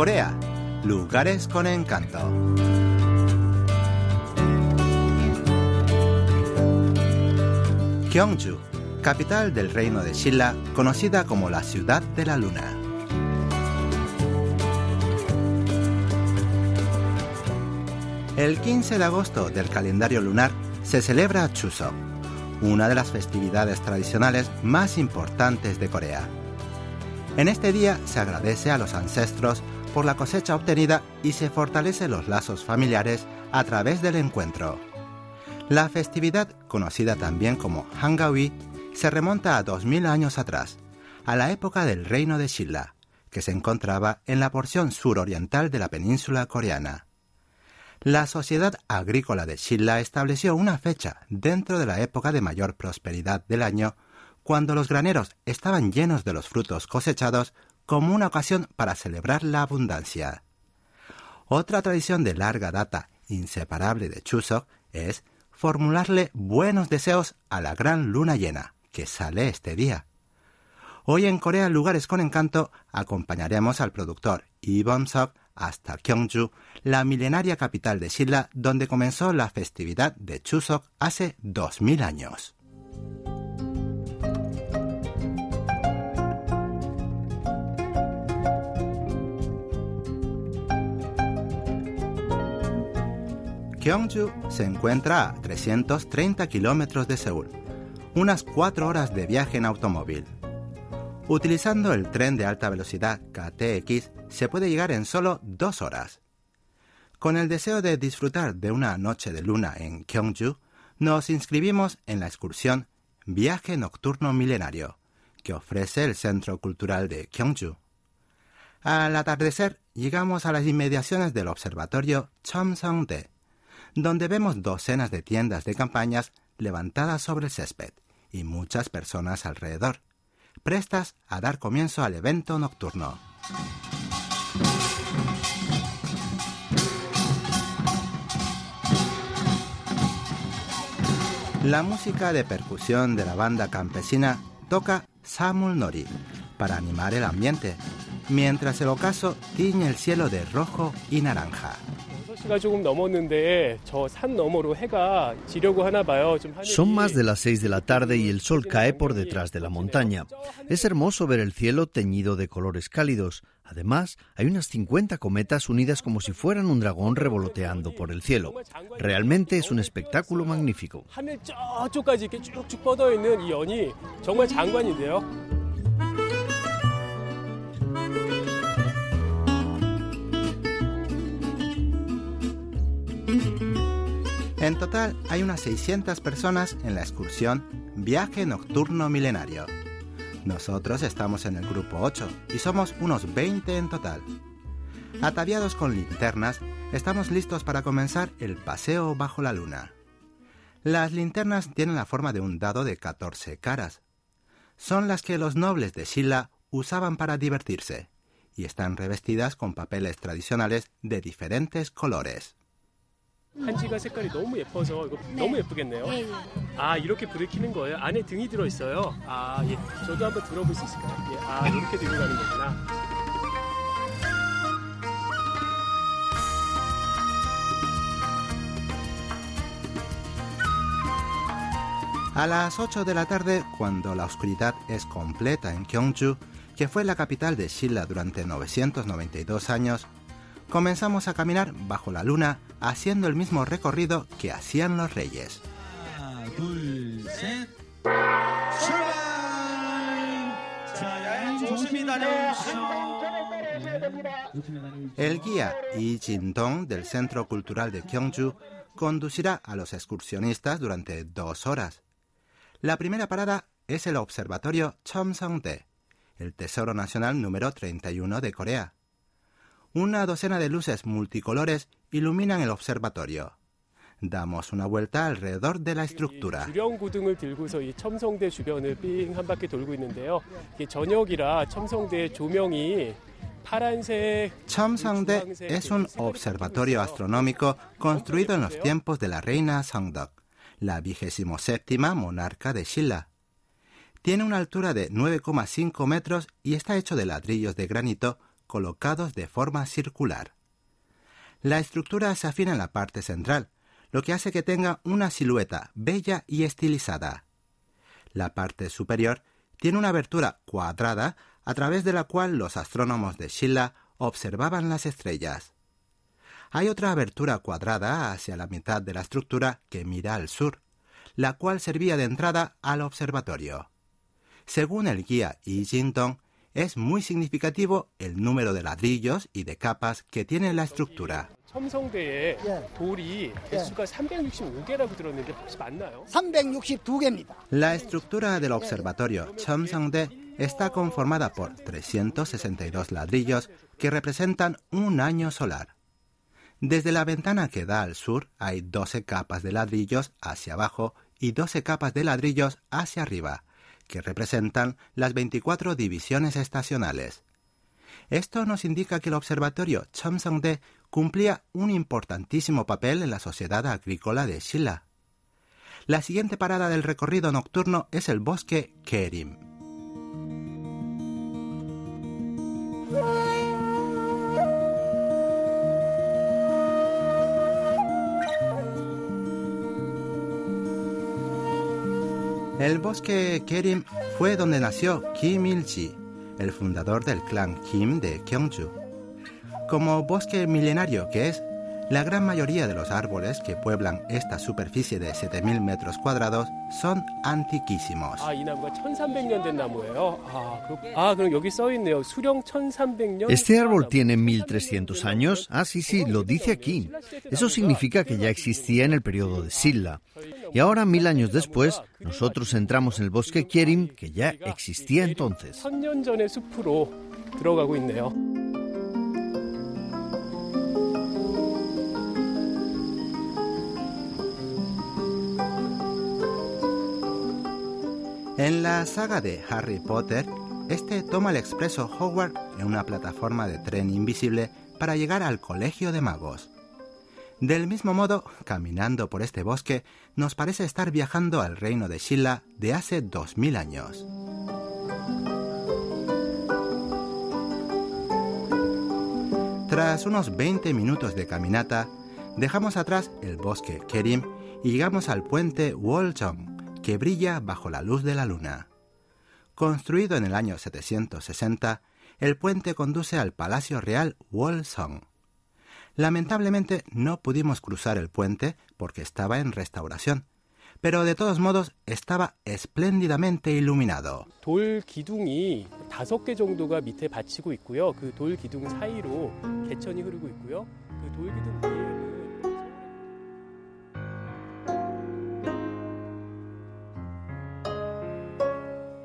Corea, lugares con encanto. Gyeongju, capital del reino de Shilla, conocida como la ciudad de la luna. El 15 de agosto del calendario lunar se celebra Chuseok, una de las festividades tradicionales más importantes de Corea. En este día se agradece a los ancestros por la cosecha obtenida y se fortalece los lazos familiares a través del encuentro. La festividad, conocida también como Hangawi, se remonta a 2000 años atrás, a la época del reino de Shilla, que se encontraba en la porción suroriental de la península coreana. La sociedad agrícola de Shilla estableció una fecha dentro de la época de mayor prosperidad del año, cuando los graneros estaban llenos de los frutos cosechados como una ocasión para celebrar la abundancia. Otra tradición de larga data, inseparable de Chuseok, es formularle buenos deseos a la gran luna llena, que sale este día. Hoy en Corea Lugares con Encanto acompañaremos al productor Lee Bom-sok hasta Gyeongju, la milenaria capital de Silla, donde comenzó la festividad de Chuseok hace 2000 años. Gyeongju se encuentra a 330 kilómetros de Seúl, unas cuatro horas de viaje en automóvil. Utilizando el tren de alta velocidad KTX se puede llegar en solo dos horas. Con el deseo de disfrutar de una noche de luna en Gyeongju, nos inscribimos en la excursión Viaje Nocturno Milenario, que ofrece el Centro Cultural de Gyeongju. Al atardecer, llegamos a las inmediaciones del observatorio Chomsongde, donde vemos docenas de tiendas de campañas levantadas sobre el césped y muchas personas alrededor, prestas a dar comienzo al evento nocturno. La música de percusión de la banda campesina toca Samul Nori para animar el ambiente, mientras el ocaso tiñe el cielo de rojo y naranja. Son más de las 6 de la tarde y el sol cae por detrás de la montaña. Es hermoso ver el cielo teñido de colores cálidos. Además, hay unas 50 cometas unidas como si fueran un dragón revoloteando por el cielo. Realmente es un espectáculo magnífico. En total hay unas 600 personas en la excursión Viaje Nocturno Milenario. Nosotros estamos en el grupo 8 y somos unos 20 en total. Ataviados con linternas, estamos listos para comenzar el paseo bajo la luna. Las linternas tienen la forma de un dado de 14 caras. Son las que los nobles de Shilla usaban para divertirse y están revestidas con papeles tradicionales de diferentes colores. 한지가 색깔이 너무 예뻐서 이거 너무 예쁘겠네요. 예, 예. 아 이렇게 불을 켜는 거예요? 안에 등이 들어 있어요. 아 예. 저도 한번 들어볼 수 있을까요? 예. 아 이렇게 들고 가는 거구나. A las 8 de la tarde, cuando la oscuridad es completa en Gyeongju, que fue la capital de Shilla durante 992 años, comenzamos a caminar bajo la luna haciendo el mismo recorrido que hacían los reyes. El guía Yi Jin-dong del Centro Cultural de Gyeongju conducirá a los excursionistas durante dos horas. La primera parada es el Observatorio Chomsongde, el Tesoro Nacional número 31 de Corea una docena de luces multicolores iluminan el observatorio. Damos una vuelta alrededor de la estructura. Chomsongde es un observatorio astronómico construido en los tiempos de la reina Songdeok, la vigésimo séptima monarca de Shilla. Tiene una altura de 9,5 metros y está hecho de ladrillos de granito colocados de forma circular. La estructura se afina en la parte central, lo que hace que tenga una silueta bella y estilizada. La parte superior tiene una abertura cuadrada a través de la cual los astrónomos de Shilla observaban las estrellas. Hay otra abertura cuadrada hacia la mitad de la estructura que mira al sur, la cual servía de entrada al observatorio. Según el guía Yi Jintong, es muy significativo el número de ladrillos y de capas que tiene la estructura. La estructura del observatorio Chomsongde está conformada por 362 ladrillos que representan un año solar. Desde la ventana que da al sur hay 12 capas de ladrillos hacia abajo y 12 capas de ladrillos hacia arriba, que representan las 24 divisiones estacionales. Esto nos indica que el observatorio Chomsongde cumplía un importantísimo papel en la sociedad agrícola de Shilla. La siguiente parada del recorrido nocturno es el bosque Kerim. El bosque Kerim fue donde nació Kim Il-ji, el fundador del clan Kim de Gyeongju. Como bosque milenario que es, la gran mayoría de los árboles que pueblan esta superficie de 7.000 metros cuadrados son antiquísimos. Este árbol tiene 1.300 años. Ah, sí, sí, lo dice aquí. Eso significa que ya existía en el periodo de Silla. Y ahora, mil años después, nosotros entramos en el bosque Kierim, que ya existía entonces. En la saga de Harry Potter, este toma el expreso Hogwarts en una plataforma de tren invisible para llegar al colegio de magos. Del mismo modo, caminando por este bosque, nos parece estar viajando al reino de Shilla de hace 2000 años. Tras unos 20 minutos de caminata, dejamos atrás el bosque Kerim y llegamos al puente Woljong, que brilla bajo la luz de la luna. Construido en el año 760, el puente conduce al Palacio Real Wolsong. Lamentablemente no pudimos cruzar el puente porque estaba en restauración, pero de todos modos estaba espléndidamente iluminado.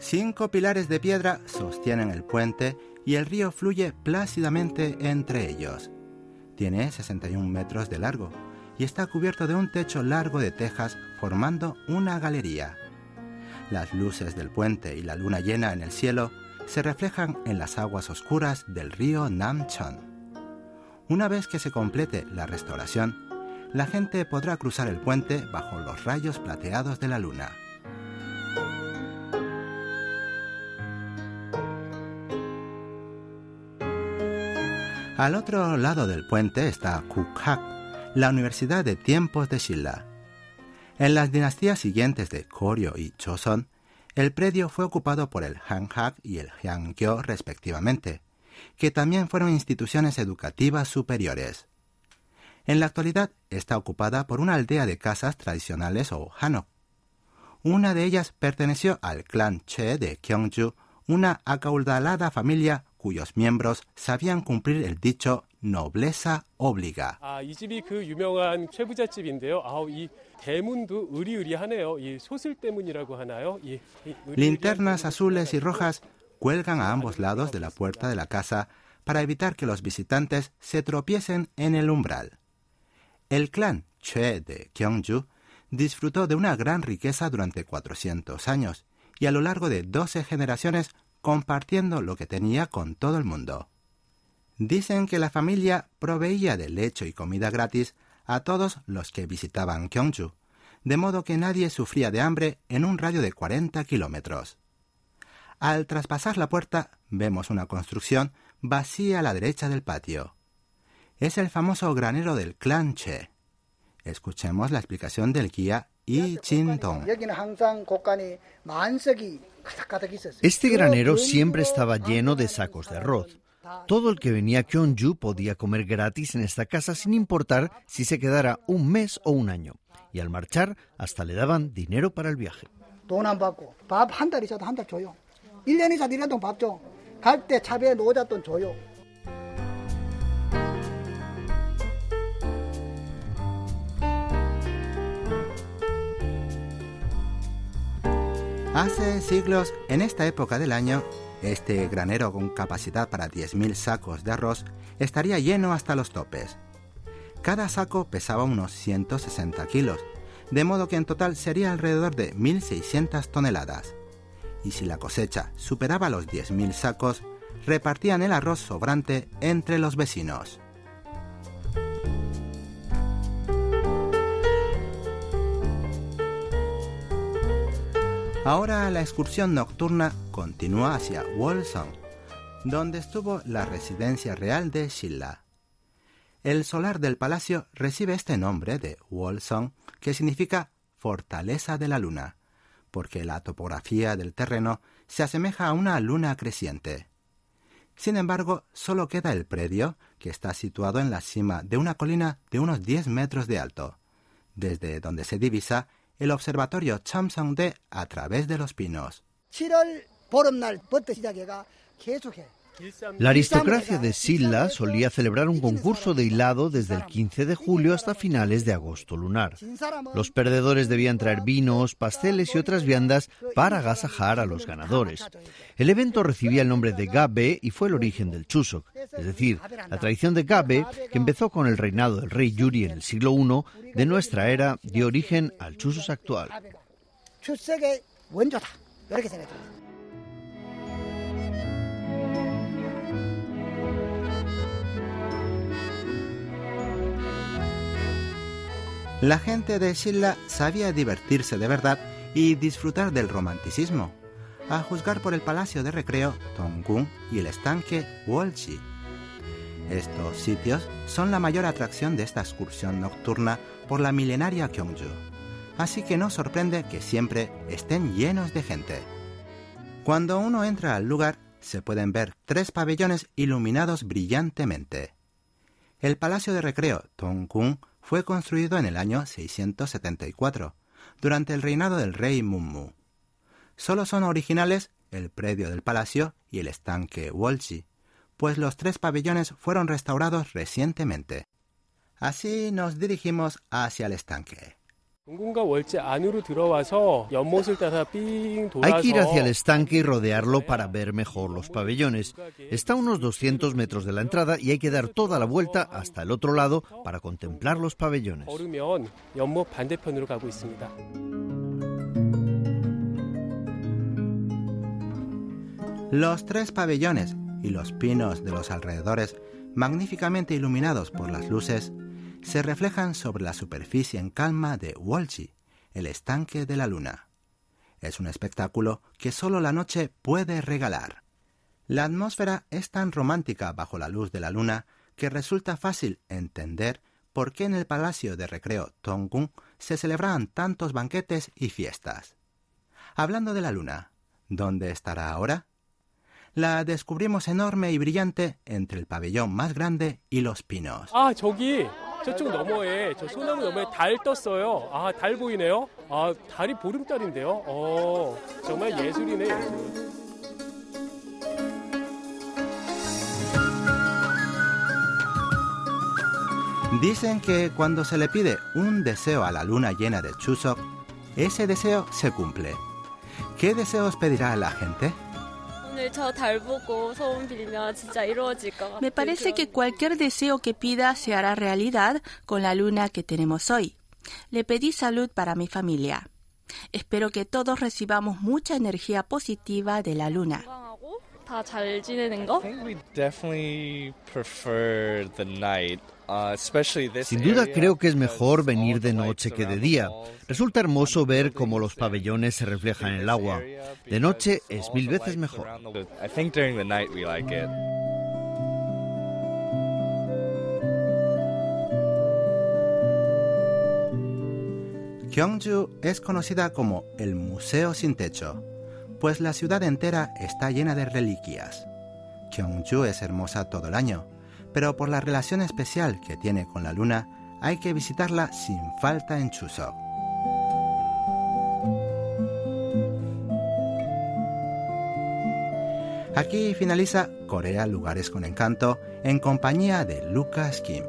Cinco pilares de piedra sostienen el puente y el río fluye plácidamente entre ellos. Tiene 61 metros de largo y está cubierto de un techo largo de tejas formando una galería. Las luces del puente y la luna llena en el cielo se reflejan en las aguas oscuras del río Namchon. Una vez que se complete la restauración, la gente podrá cruzar el puente bajo los rayos plateados de la luna. Al otro lado del puente está Kukhak, la Universidad de Tiempos de Shilla. En las dinastías siguientes de Koryo y Joseon, el predio fue ocupado por el Hanhak y el Hyangyo respectivamente, que también fueron instituciones educativas superiores. En la actualidad está ocupada por una aldea de casas tradicionales o Hanok. Una de ellas perteneció al clan Che de Gyeongju, una acaudalada familia cuyos miembros sabían cumplir el dicho nobleza obliga. Linternas azules y rojas cuelgan a ambos lados de la puerta de la casa para evitar que los visitantes se tropiecen en el umbral. El clan Che de Gyeongju disfrutó de una gran riqueza durante 400 años y a lo largo de 12 generaciones compartiendo lo que tenía con todo el mundo. Dicen que la familia proveía de lecho y comida gratis a todos los que visitaban Gyeongju, de modo que nadie sufría de hambre en un radio de 40 kilómetros. Al traspasar la puerta vemos una construcción vacía a la derecha del patio. Es el famoso granero del clan Che. Escuchemos la explicación del guía Este granero siempre estaba lleno de sacos de arroz. Todo el que venía a Kyonju podía comer gratis en esta casa sin importar si se quedara un mes o un año. Y al marchar hasta le daban dinero para el viaje. Hace siglos, en esta época del año, este granero con capacidad para 10.000 sacos de arroz estaría lleno hasta los topes. Cada saco pesaba unos 160 kilos, de modo que en total sería alrededor de 1.600 toneladas. Y si la cosecha superaba los 10.000 sacos, repartían el arroz sobrante entre los vecinos. Ahora la excursión nocturna continúa hacia Wolsong, donde estuvo la residencia real de Shilla. El solar del palacio recibe este nombre de Wolsong, que significa fortaleza de la luna, porque la topografía del terreno se asemeja a una luna creciente. Sin embargo, solo queda el predio, que está situado en la cima de una colina de unos 10 metros de alto, desde donde se divisa el observatorio Chamsangde a través de los pinos. La aristocracia de Silla solía celebrar un concurso de hilado desde el 15 de julio hasta finales de agosto lunar. Los perdedores debían traer vinos, pasteles y otras viandas para agasajar a los ganadores. El evento recibía el nombre de Gabe y fue el origen del Chusok, es decir, la tradición de Gabe, que empezó con el reinado del rey Yuri en el siglo I de nuestra era, dio origen al Chusos actual. La gente de Shilla sabía divertirse de verdad y disfrutar del romanticismo, a juzgar por el palacio de recreo Tonggung y el estanque Wolchi. Estos sitios son la mayor atracción de esta excursión nocturna por la milenaria Gyeongju, así que no sorprende que siempre estén llenos de gente. Cuando uno entra al lugar, se pueden ver tres pabellones iluminados brillantemente. El palacio de recreo Tonggung fue construido en el año 674, durante el reinado del rey Mummu. Solo son originales el predio del palacio y el estanque Wolchi, pues los tres pabellones fueron restaurados recientemente. Así nos dirigimos hacia el estanque. Hay que ir hacia el estanque y rodearlo para ver mejor los pabellones. Está a unos 200 metros de la entrada y hay que dar toda la vuelta hasta el otro lado para contemplar los pabellones. Los tres pabellones y los pinos de los alrededores, magníficamente iluminados por las luces, se reflejan sobre la superficie en calma de Walchi, el estanque de la luna. Es un espectáculo que solo la noche puede regalar. La atmósfera es tan romántica bajo la luz de la luna que resulta fácil entender por qué en el palacio de recreo Tongun se celebraban tantos banquetes y fiestas. Hablando de la luna, ¿dónde estará ahora? La descubrimos enorme y brillante entre el pabellón más grande y los pinos. ¡Ah, 저기! 저쪽 너머에 저 소나무 너머에 달 떴어요. 아, 달 보이네요. 아, 달이 보름달인데요. 어, 정말 예술이네, 예술. Dicen que cuando se le pide un deseo a la luna llena de Chuseok, ese deseo se cumple. ¿Qué deseos pedirá la gente? Me parece que cualquier deseo que pida se hará realidad con la luna que tenemos hoy. Le pedí salud para mi familia. Espero que todos recibamos mucha energía positiva de la luna. Sin duda creo que es mejor venir de noche que de día. Resulta hermoso ver cómo los pabellones se reflejan en el agua. De noche es mil veces mejor. Gyeongju es conocida como el Museo sin Techo, pues la ciudad entera está llena de reliquias. Gyeongju es hermosa todo el año pero por la relación especial que tiene con la luna, hay que visitarla sin falta en Chuseok. Aquí finaliza Corea Lugares con Encanto en compañía de Lucas Kim.